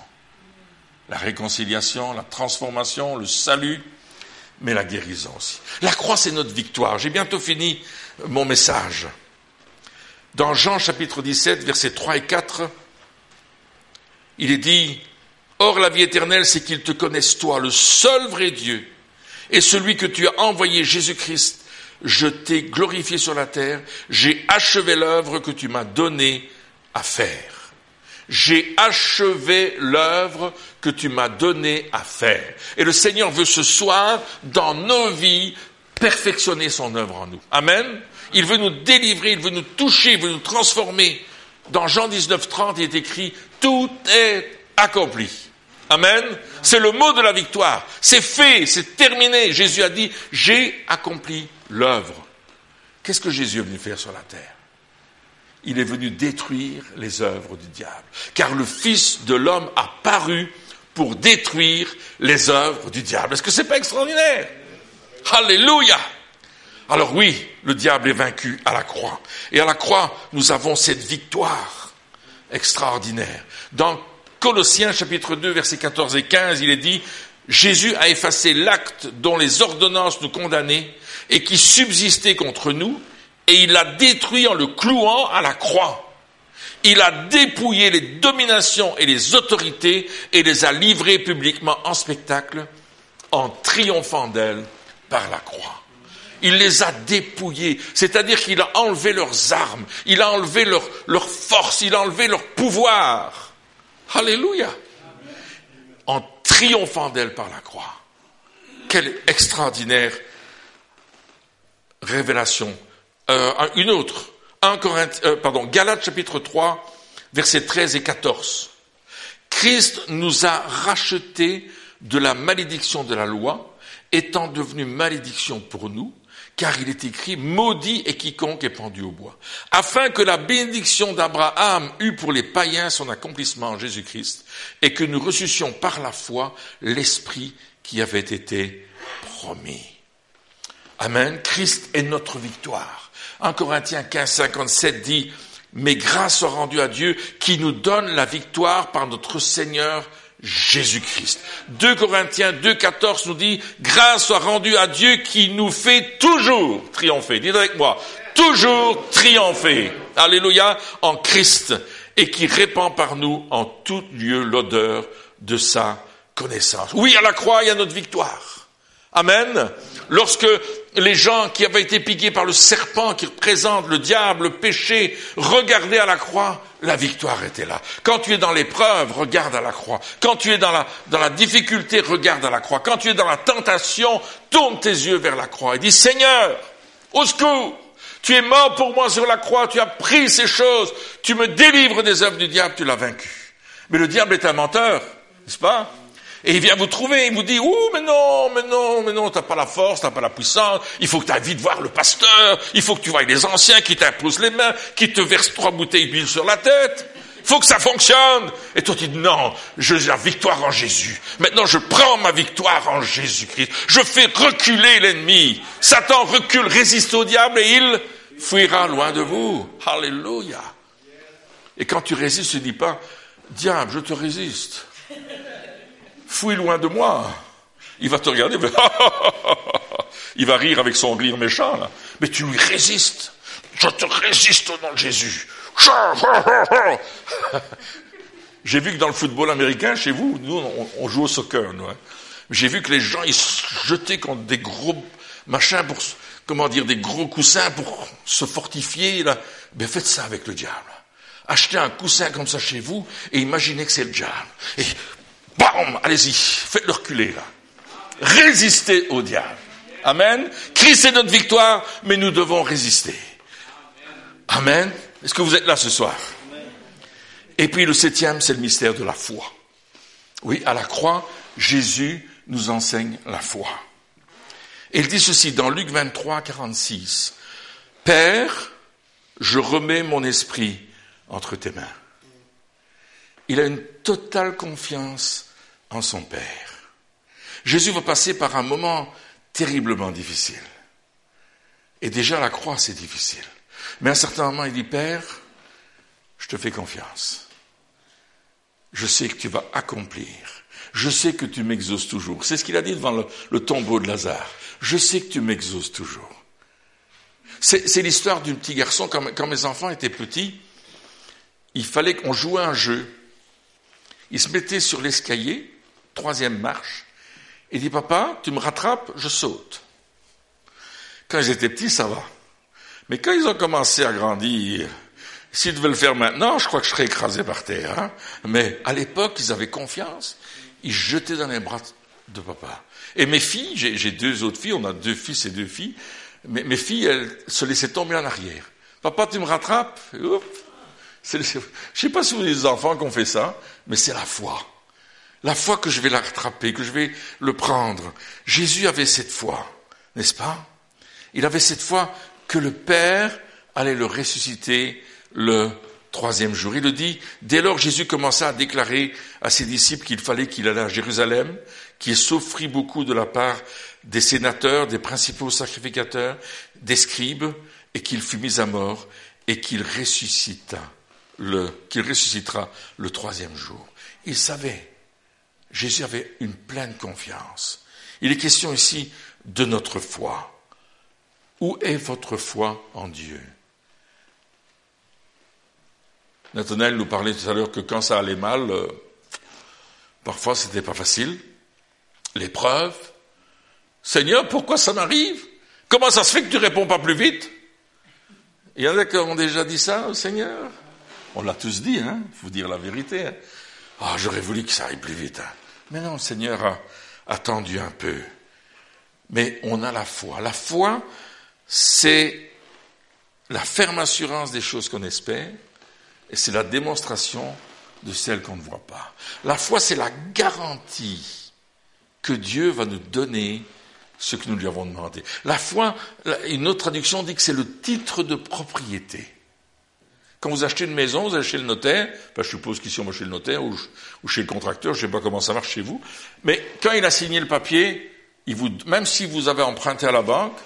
La réconciliation, la transformation, le salut, mais la guérison aussi. La croix, c'est notre victoire. J'ai bientôt fini mon message. Dans Jean chapitre 17, versets 3 et 4, il est dit, Or la vie éternelle, c'est qu'ils te connaissent toi, le seul vrai Dieu, et celui que tu as envoyé, Jésus-Christ. Je t'ai glorifié sur la terre, j'ai achevé l'œuvre que tu m'as donnée à faire. J'ai achevé l'œuvre que tu m'as donnée à faire. Et le Seigneur veut ce soir, dans nos vies, perfectionner son œuvre en nous. Amen. Il veut nous délivrer, il veut nous toucher, il veut nous transformer. Dans Jean 19, 30, il est écrit, tout est accompli. Amen. C'est le mot de la victoire. C'est fait, c'est terminé. Jésus a dit, j'ai accompli l'œuvre. Qu'est-ce que Jésus est venu faire sur la terre? Il est venu détruire les œuvres du diable. Car le Fils de l'homme a paru pour détruire les œuvres du diable. Est-ce que c'est pas extraordinaire? Alléluia Alors oui, le diable est vaincu à la croix. Et à la croix, nous avons cette victoire extraordinaire. Dans Colossiens chapitre 2 versets 14 et 15, il est dit, Jésus a effacé l'acte dont les ordonnances nous condamnaient et qui subsistait contre nous, et il l'a détruit en le clouant à la croix. Il a dépouillé les dominations et les autorités et les a livrées publiquement en spectacle en triomphant d'elles par la croix. Il les a dépouillées, c'est-à-dire qu'il a enlevé leurs armes, il a enlevé leur, leur force, il a enlevé leur pouvoir. Alléluia. En triomphant d'elle par la croix. Quelle extraordinaire révélation. Euh, une autre. 1 Corinth, euh, pardon, Galates chapitre 3, versets 13 et 14. Christ nous a rachetés de la malédiction de la loi, étant devenu malédiction pour nous, car il est écrit, maudit est quiconque est pendu au bois, afin que la bénédiction d'Abraham eût pour les païens son accomplissement en Jésus-Christ, et que nous reçussions par la foi l'Esprit qui avait été promis. Amen. Christ est notre victoire. En Corinthiens 15, 57 dit, mais grâce soit rendue à Dieu qui nous donne la victoire par notre Seigneur Jésus-Christ. 2 Corinthiens 2.14 nous dit, grâce soit rendue à Dieu qui nous fait toujours triompher. Dites avec moi, toujours triompher. Alléluia, en Christ et qui répand par nous en tout lieu l'odeur de sa connaissance. Oui, à la croix, il y a notre victoire. Amen. Lorsque les gens qui avaient été piqués par le serpent qui représente le diable, le péché, regardaient à la croix, la victoire était là. Quand tu es dans l'épreuve, regarde à la croix. Quand tu es dans la, dans la difficulté, regarde à la croix. Quand tu es dans la tentation, tourne tes yeux vers la croix et dis, Seigneur, au secours, tu es mort pour moi sur la croix, tu as pris ces choses, tu me délivres des œuvres du diable, tu l'as vaincu. Mais le diable est un menteur, n'est-ce pas? Et il vient vous trouver, il vous dit, ouh, mais non, mais non, mais non, t'as pas la force, t'as pas la puissance, il faut que tu ailles vite voir le pasteur, il faut que tu voies les anciens qui t'imposent les mains, qui te versent trois bouteilles d'huile sur la tête. Il faut que ça fonctionne. Et toi, tu dis, non, j'ai la victoire en Jésus. Maintenant, je prends ma victoire en Jésus-Christ. Je fais reculer l'ennemi. Satan recule, résiste au diable et il fuira loin de vous. Alléluia. Et quand tu résistes, tu dis pas, diable, je te résiste. Fouille loin de moi. Il va te regarder, (laughs) il va rire avec son rire méchant, là. Mais tu lui résistes. Je te résiste au nom de Jésus. (laughs) J'ai vu que dans le football américain, chez vous, nous, on, joue au soccer, nous. Hein. J'ai vu que les gens, ils se jetaient contre des gros machins pour, comment dire, des gros coussins pour se fortifier, là. Ben, faites ça avec le diable. Achetez un coussin comme ça chez vous et imaginez que c'est le diable. Bam, allez-y, faites-le reculer là. Résistez au diable. Amen. Christ est notre victoire, mais nous devons résister. Amen. Est-ce que vous êtes là ce soir? Et puis le septième, c'est le mystère de la foi. Oui, à la croix, Jésus nous enseigne la foi. Il dit ceci dans Luc 23, 46. Père, je remets mon esprit entre tes mains. Il a une totale confiance en son Père. Jésus va passer par un moment terriblement difficile. Et déjà la croix, c'est difficile. Mais à un certain moment, il dit, Père, je te fais confiance. Je sais que tu vas accomplir. Je sais que tu m'exauces toujours. C'est ce qu'il a dit devant le, tombeau de Lazare. Je sais que tu m'exauces toujours. C'est l'histoire d'un petit garçon. quand mes enfants étaient petits, il fallait qu'on joue un jeu. Il se mettait sur l'escalier, troisième marche, et dit Papa, tu me rattrapes, je saute. Quand ils étaient petits, ça va. Mais quand ils ont commencé à grandir, s'ils devaient le faire maintenant, je crois que je serais écrasé par terre. Hein. Mais à l'époque, ils avaient confiance. Ils jetaient dans les bras de papa. Et mes filles, j'ai deux autres filles, on a deux fils et deux filles, mais mes filles, elles se laissaient tomber en arrière. Papa, tu me rattrapes? Je ne sais pas si vous avez des enfants qui ont fait ça, mais c'est la foi. La foi que je vais la rattraper, que je vais le prendre. Jésus avait cette foi, n'est-ce pas? Il avait cette foi que le Père allait le ressusciter le troisième jour. Il le dit, dès lors Jésus commença à déclarer à ses disciples qu'il fallait qu'il allât à Jérusalem, qu'il souffrit beaucoup de la part des sénateurs, des principaux sacrificateurs, des scribes, et qu'il fut mis à mort, et qu'il ressuscita qu'il ressuscitera le troisième jour. Il savait, Jésus avait une pleine confiance. Il est question ici de notre foi. Où est votre foi en Dieu? Nathanaël nous parlait tout à l'heure que quand ça allait mal, euh, parfois c'était pas facile. L'épreuve. Seigneur, pourquoi ça m'arrive? Comment ça se fait que tu réponds pas plus vite? Il y en a qui ont déjà dit ça au Seigneur. On l'a tous dit, hein, faut dire la vérité. Hein. Ah, j'aurais voulu que ça aille plus vite. Hein. Mais non, le Seigneur a attendu un peu. Mais on a la foi. La foi, c'est la ferme assurance des choses qu'on espère, et c'est la démonstration de celles qu'on ne voit pas. La foi, c'est la garantie que Dieu va nous donner ce que nous lui avons demandé. La foi, une autre traduction dit que c'est le titre de propriété. Quand vous achetez une maison, vous allez chez le notaire, je suppose qu'ici on chez le notaire ou, chez le contracteur, je ne sais pas comment ça marche chez vous, mais quand il a signé le papier, il vous, même si vous avez emprunté à la banque,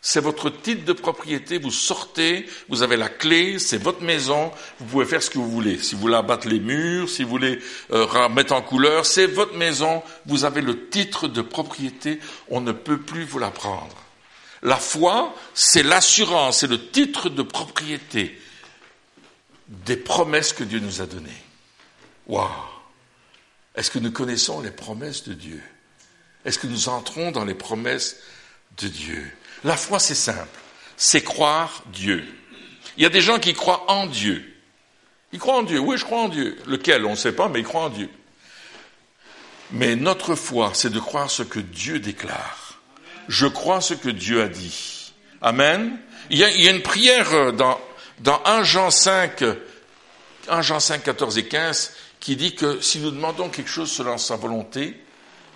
c'est votre titre de propriété, vous sortez, vous avez la clé, c'est votre maison, vous pouvez faire ce que vous voulez. Si vous voulez abattre les murs, si vous voulez euh, remettre en couleur, c'est votre maison, vous avez le titre de propriété, on ne peut plus vous la prendre. La foi, c'est l'assurance, c'est le titre de propriété des promesses que Dieu nous a données. Waouh Est-ce que nous connaissons les promesses de Dieu? Est-ce que nous entrons dans les promesses de Dieu? La foi, c'est simple. C'est croire Dieu. Il y a des gens qui croient en Dieu. Ils croient en Dieu. Oui, je crois en Dieu. Lequel, on ne sait pas, mais ils croient en Dieu. Mais notre foi, c'est de croire ce que Dieu déclare. Je crois ce que Dieu a dit. Amen. Il y a, il y a une prière dans dans 1 Jean 5, 1 Jean 5, 14 et 15, qui dit que si nous demandons quelque chose selon sa volonté,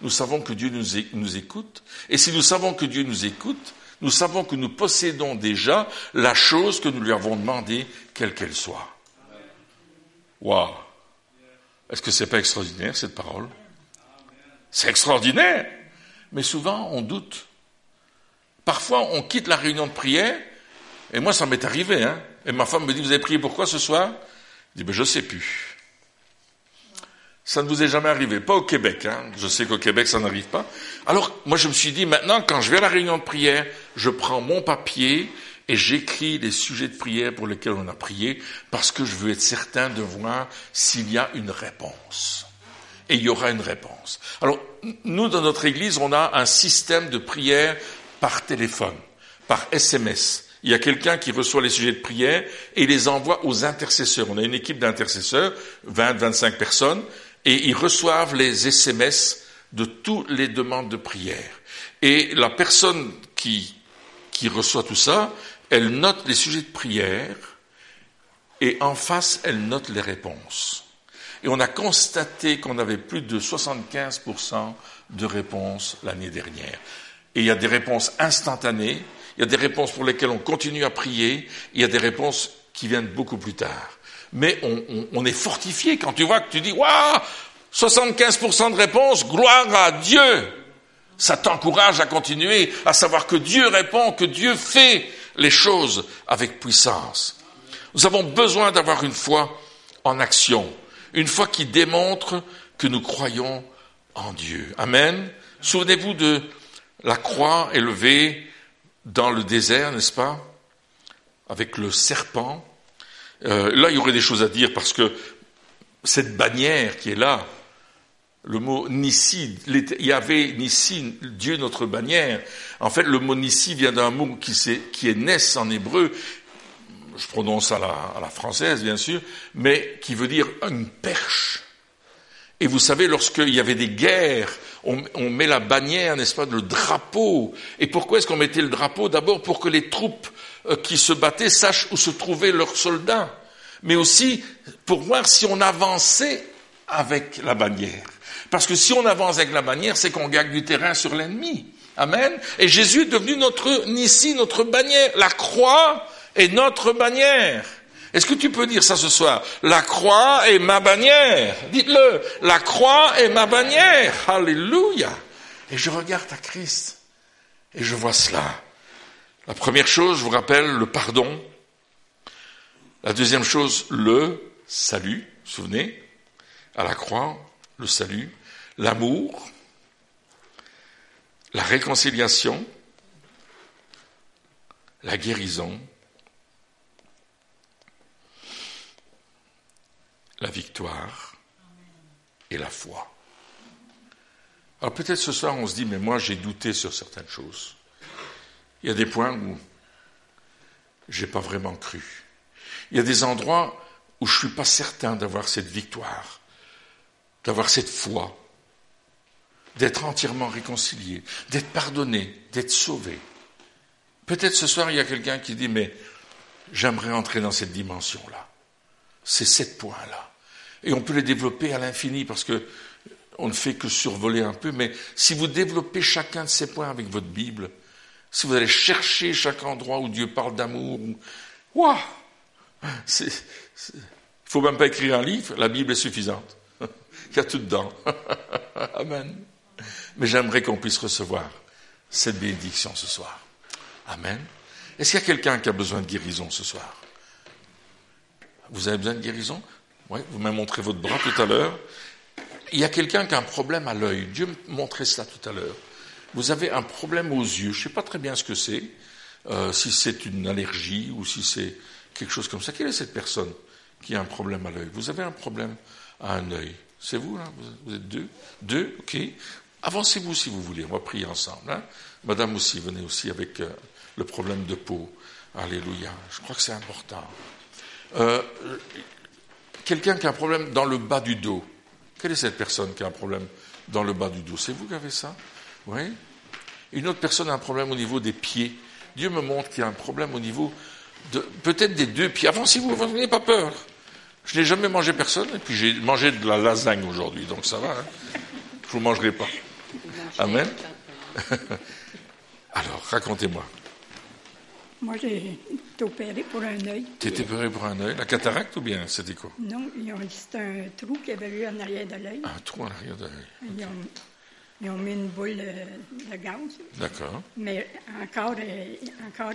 nous savons que Dieu nous écoute. Et si nous savons que Dieu nous écoute, nous savons que nous possédons déjà la chose que nous lui avons demandée, quelle qu'elle soit. Waouh Est-ce que c'est pas extraordinaire cette parole? C'est extraordinaire Mais souvent on doute. Parfois on quitte la réunion de prière, et moi ça m'est arrivé, hein, et ma femme me dit, vous avez prié pourquoi ce soir? Je dis, ben je sais plus. Ça ne vous est jamais arrivé, pas au Québec. Hein. Je sais qu'au Québec, ça n'arrive pas. Alors, moi, je me suis dit, maintenant, quand je vais à la réunion de prière, je prends mon papier et j'écris les sujets de prière pour lesquels on a prié, parce que je veux être certain de voir s'il y a une réponse. Et il y aura une réponse. Alors, nous, dans notre Église, on a un système de prière par téléphone, par SMS. Il y a quelqu'un qui reçoit les sujets de prière et les envoie aux intercesseurs. On a une équipe d'intercesseurs, 20, 25 personnes, et ils reçoivent les SMS de toutes les demandes de prière. Et la personne qui, qui reçoit tout ça, elle note les sujets de prière et en face, elle note les réponses. Et on a constaté qu'on avait plus de 75% de réponses l'année dernière. Et il y a des réponses instantanées, il y a des réponses pour lesquelles on continue à prier, il y a des réponses qui viennent beaucoup plus tard mais on, est fortifié quand tu vois que tu dis waouh 75% de réponse, gloire à Dieu. Ça t'encourage à continuer, à savoir que Dieu répond, que Dieu fait les choses avec puissance. Nous avons besoin d'avoir une foi en action, une foi qui démontre que nous croyons en Dieu. Amen. Souvenez-vous de la croix élevée dans le désert, n'est-ce pas Avec le serpent euh, là, il y aurait des choses à dire parce que cette bannière qui est là, le mot Nissi, il y avait Nissi, Dieu notre bannière. En fait, le mot Nissi vient d'un mot qui, est, qui est Ness en hébreu, je prononce à la, française bien sûr, mais qui veut dire une perche. Et vous savez, lorsqu'il y avait des guerres, on, on met la bannière, n'est-ce pas, le drapeau. Et pourquoi est-ce qu'on mettait le drapeau? D'abord pour que les troupes euh, qui se battaient sachent où se trouvaient leurs soldats, mais aussi pour voir si on avançait avec la bannière. Parce que si on avance avec la bannière, c'est qu'on gagne du terrain sur l'ennemi. Amen. Et Jésus est devenu notre ici notre bannière. La croix est notre bannière. Est-ce que tu peux dire ça ce soir? La croix est ma bannière. Dites-le. La croix est ma bannière. Alléluia. Et je regarde à Christ et je vois cela. La première chose, je vous rappelle, le pardon. La deuxième chose, le salut. Vous vous souvenez? À la croix, le salut. L'amour. La réconciliation. La guérison. La victoire. Et la foi. Alors peut-être ce soir on se dit, mais moi j'ai douté sur certaines choses. Il y a des points où j'ai pas vraiment cru. Il y a des endroits où je suis pas certain d'avoir cette victoire, d'avoir cette foi, d'être entièrement réconcilié, d'être pardonné, d'être sauvé. Peut-être ce soir il y a quelqu'un qui dit mais j'aimerais entrer dans cette dimension-là. C'est sept points-là. Et on peut les développer à l'infini parce que on ne fait que survoler un peu, mais si vous développez chacun de ces points avec votre Bible, si vous allez chercher chaque endroit où Dieu parle d'amour, waouh, il faut même pas écrire un livre, la Bible est suffisante. (laughs) Il y a tout dedans. (laughs) Amen. Mais j'aimerais qu'on puisse recevoir cette bénédiction ce soir. Amen. Est-ce qu'il y a quelqu'un qui a besoin de guérison ce soir? Vous avez besoin de guérison? Oui, vous m'avez montré votre bras tout à l'heure. Il y a quelqu'un qui a un problème à l'œil. Dieu me montrait cela tout à l'heure vous avez un problème aux yeux, je ne sais pas très bien ce que c'est, euh, si c'est une allergie ou si c'est quelque chose comme ça. Quelle est cette personne qui a un problème à l'œil? Vous avez un problème à un œil. C'est vous, hein? Vous êtes deux? Deux, ok. Avancez-vous si vous voulez, on va prier ensemble. Hein Madame aussi, venez aussi avec euh, le problème de peau. Alléluia. Je crois que c'est important. Euh, quelqu'un qui a un problème dans le bas du dos. Quelle est cette personne qui a un problème dans le bas du dos? C'est vous qui avez ça? Oui. Une autre personne a un problème au niveau des pieds. Dieu me montre qu'il y a un problème au niveau de peut-être des deux pieds. Avancez-vous, vous n'ayez pas peur. Je n'ai jamais mangé personne, et puis j'ai mangé de la lasagne aujourd'hui, donc ça va. Hein. Je ne vous mangerai pas. Amen. (laughs) Alors, racontez-moi. Moi, j'ai été opérée pour un œil. Tu étais opéré pour un œil, la cataracte ou bien c'était quoi Non, c'était un trou qu'il y avait eu en arrière de l'œil. Un trou en arrière de l'œil. Ils, ont, ils ont mis une boule de gaz. D'accord. Mais encore, euh, encore